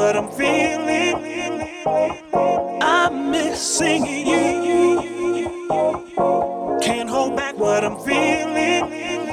what I'm feeling. I'm missing you. Can't hold back what I'm feeling.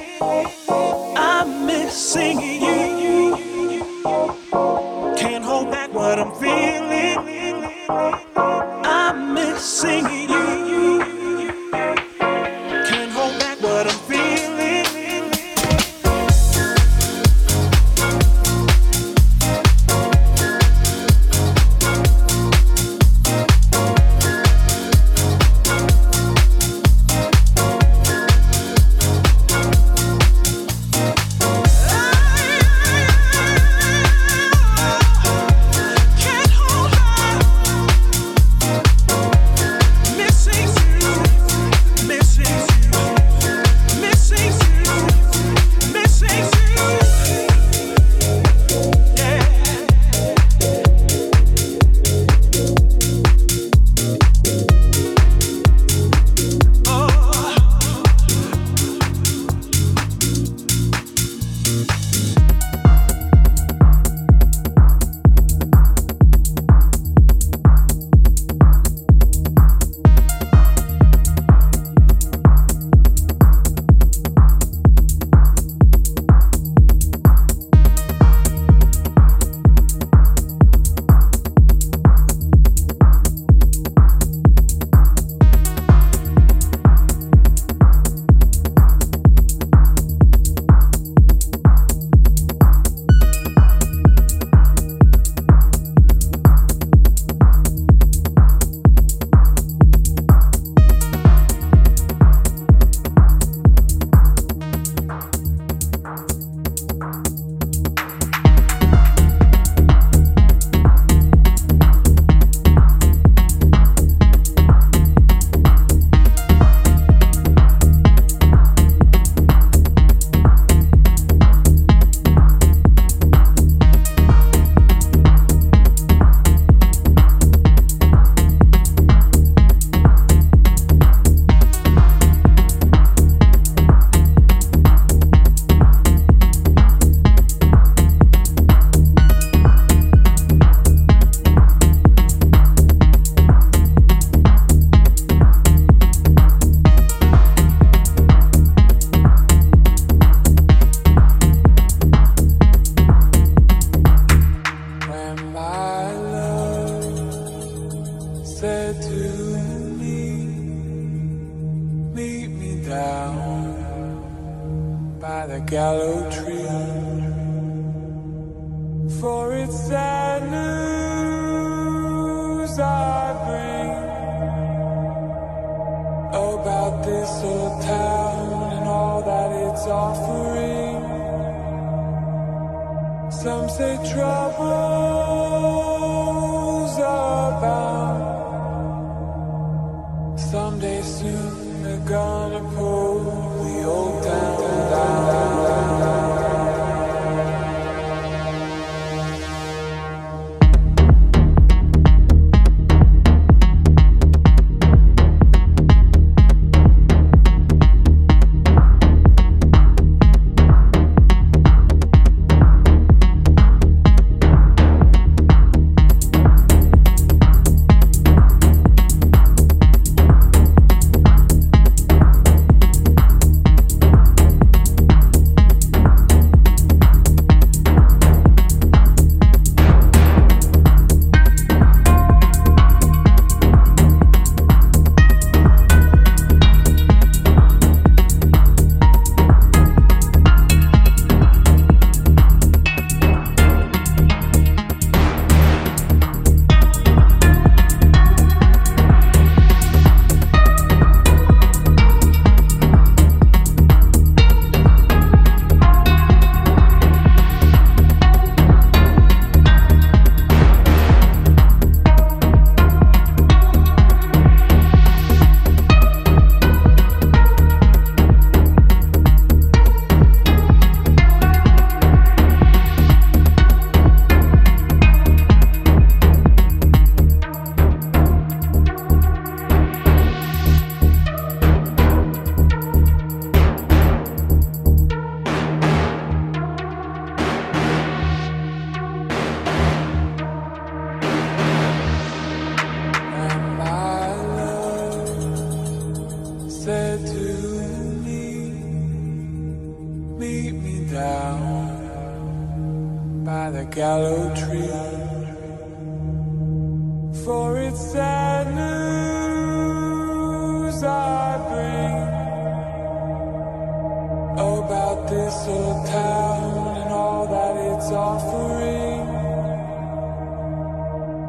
this old town and all that it's offering.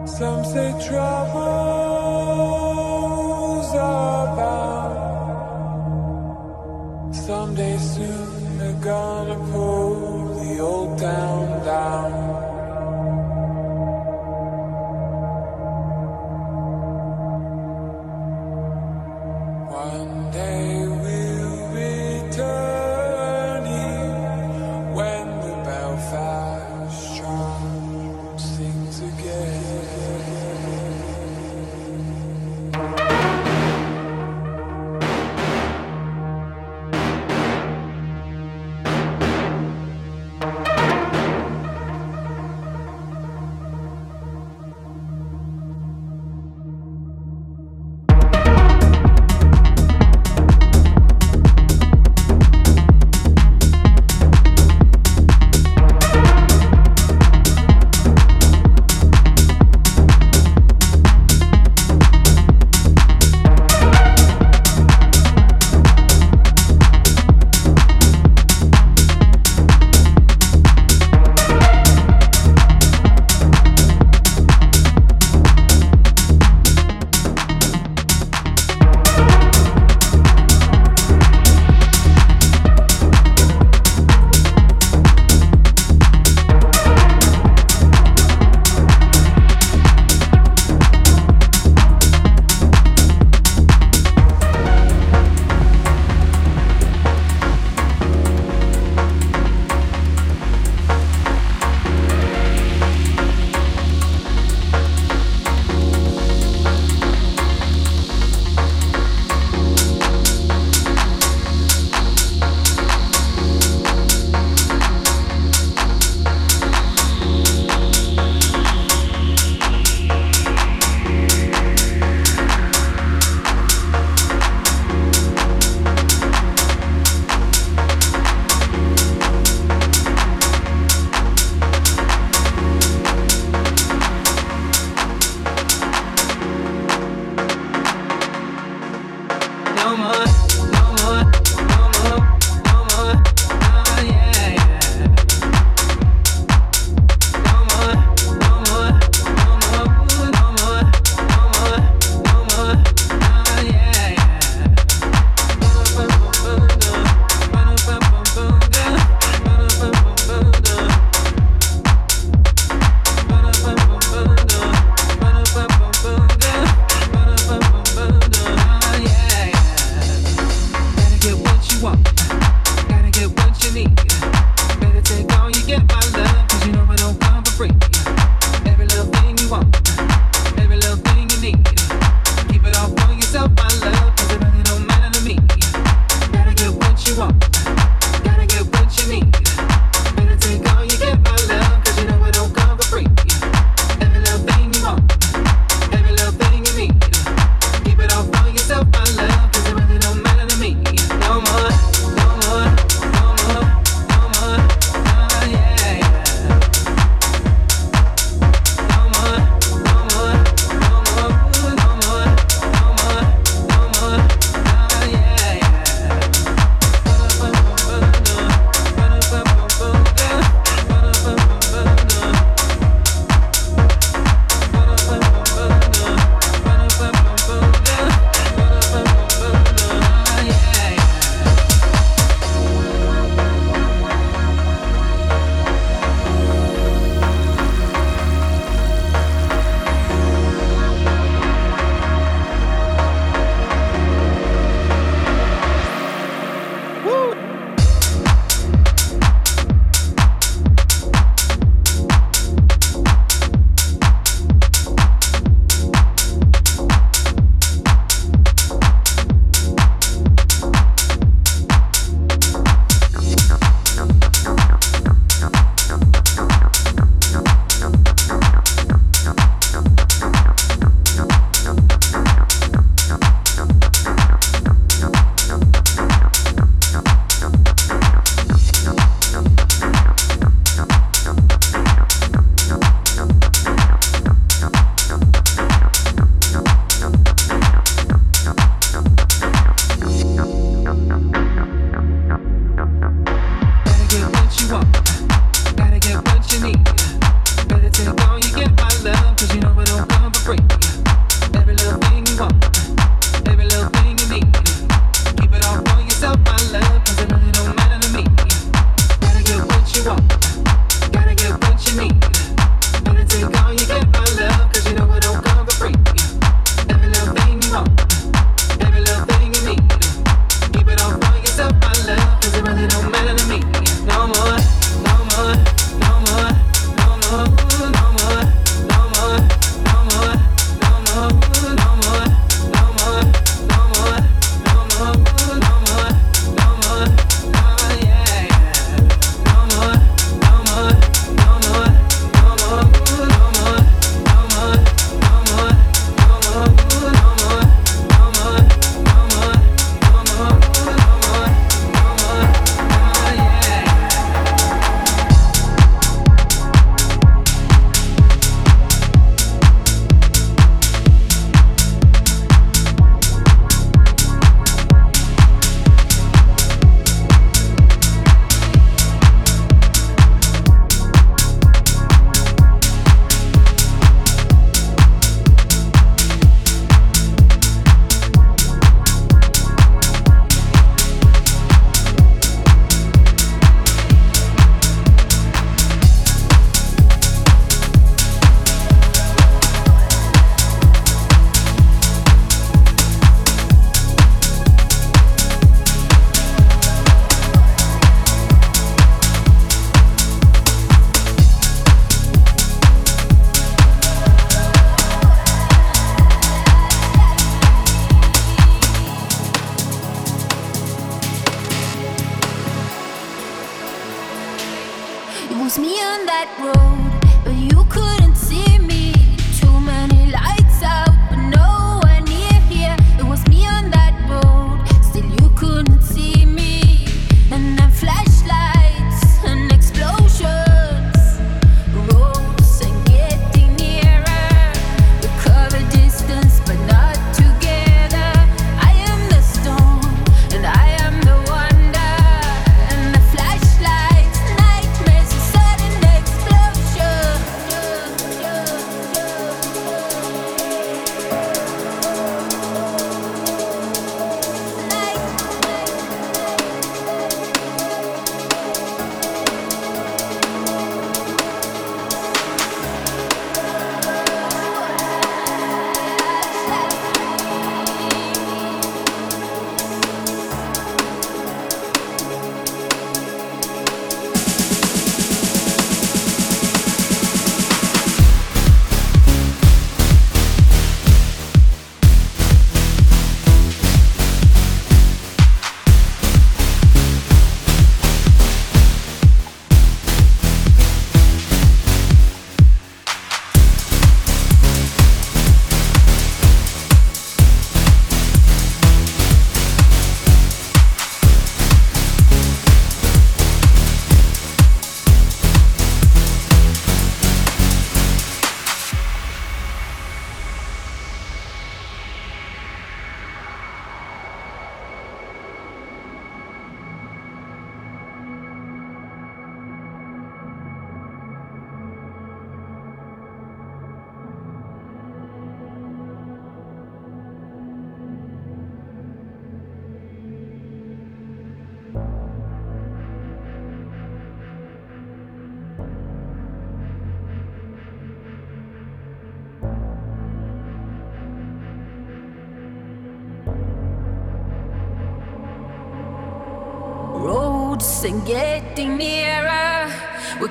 Some say trouble.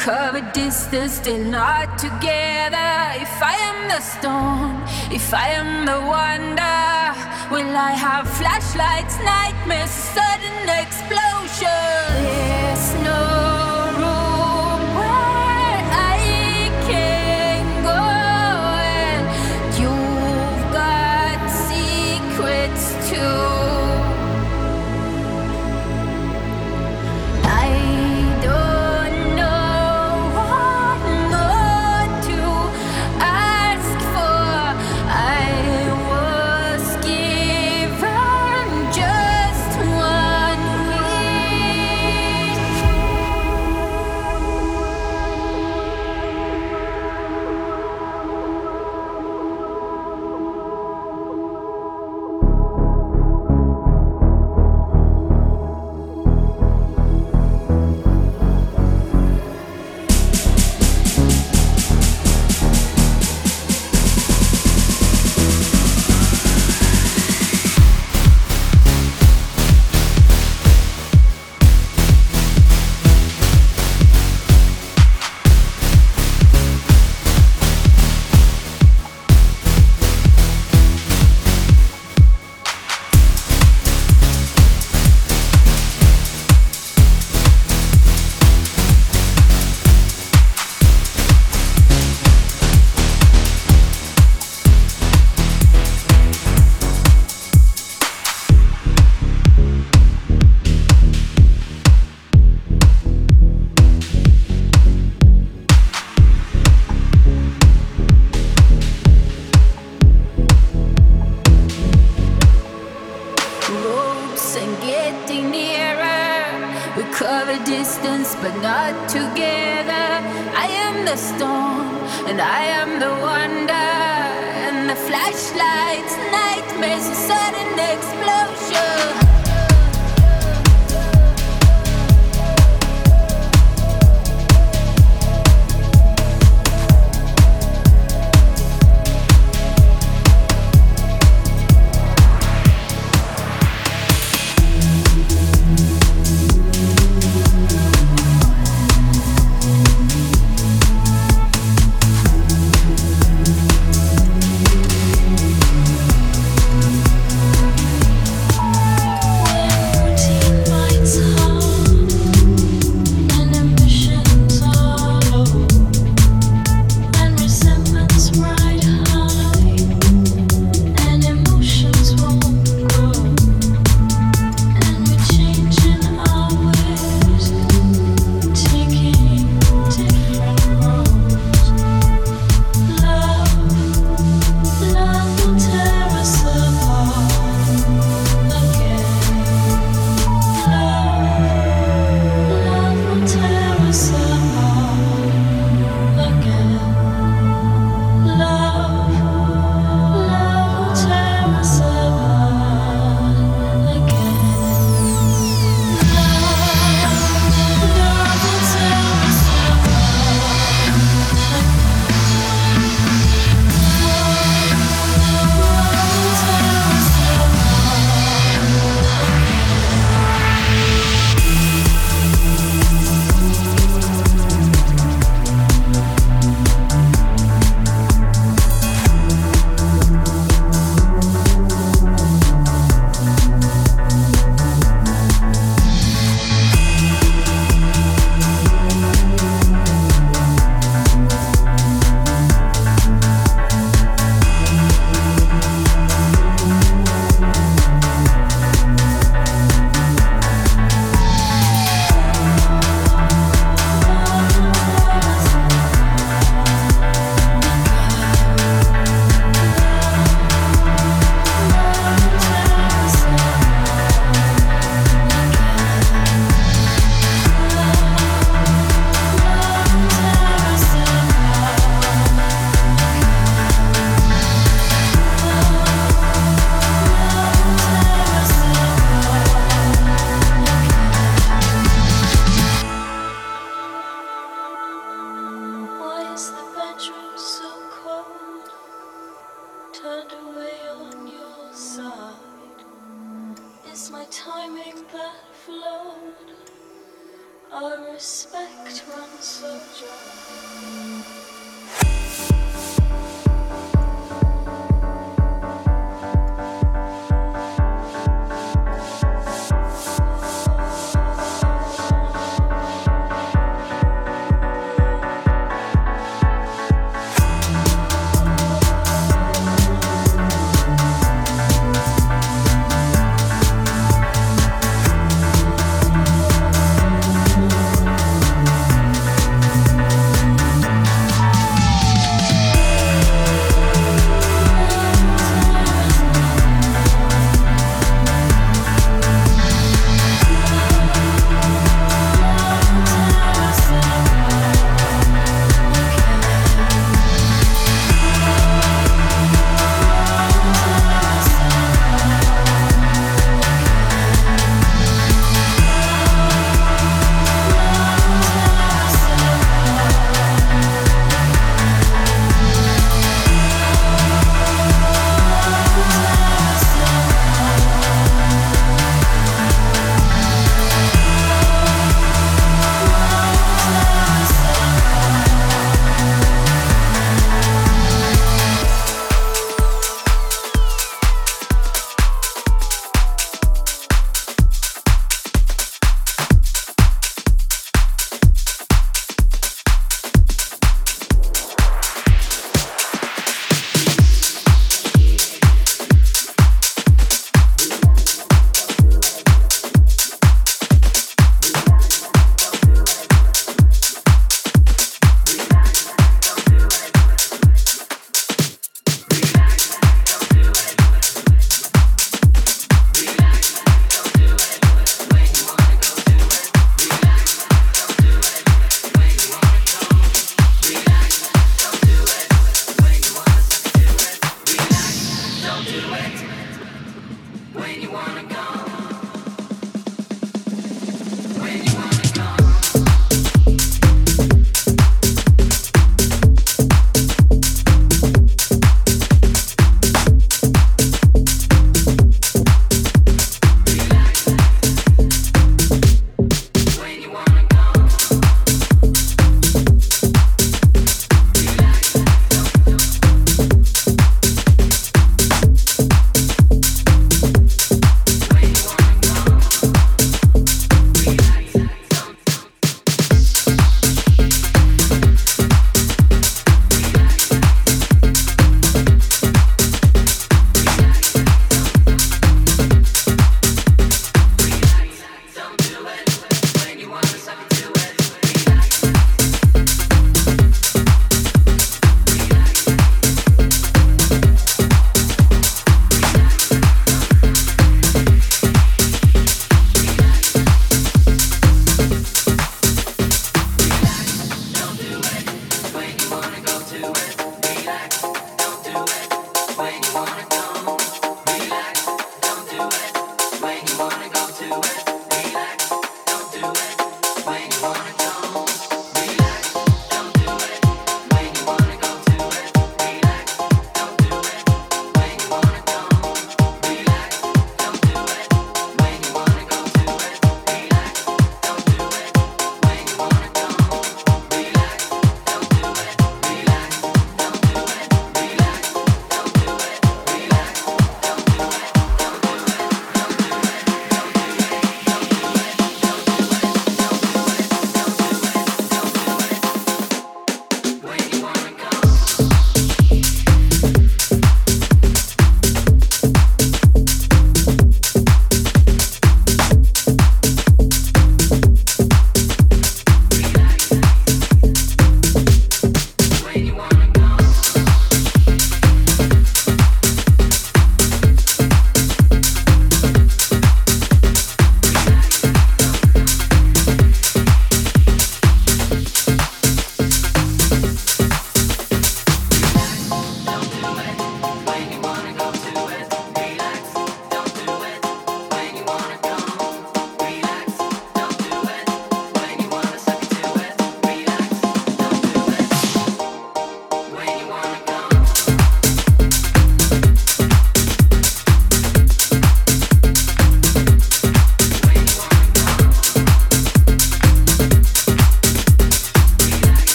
Cover distance, still not together. If I am the storm, if I am the wonder, will I have flashlights, nightmares, sudden explosion? There's no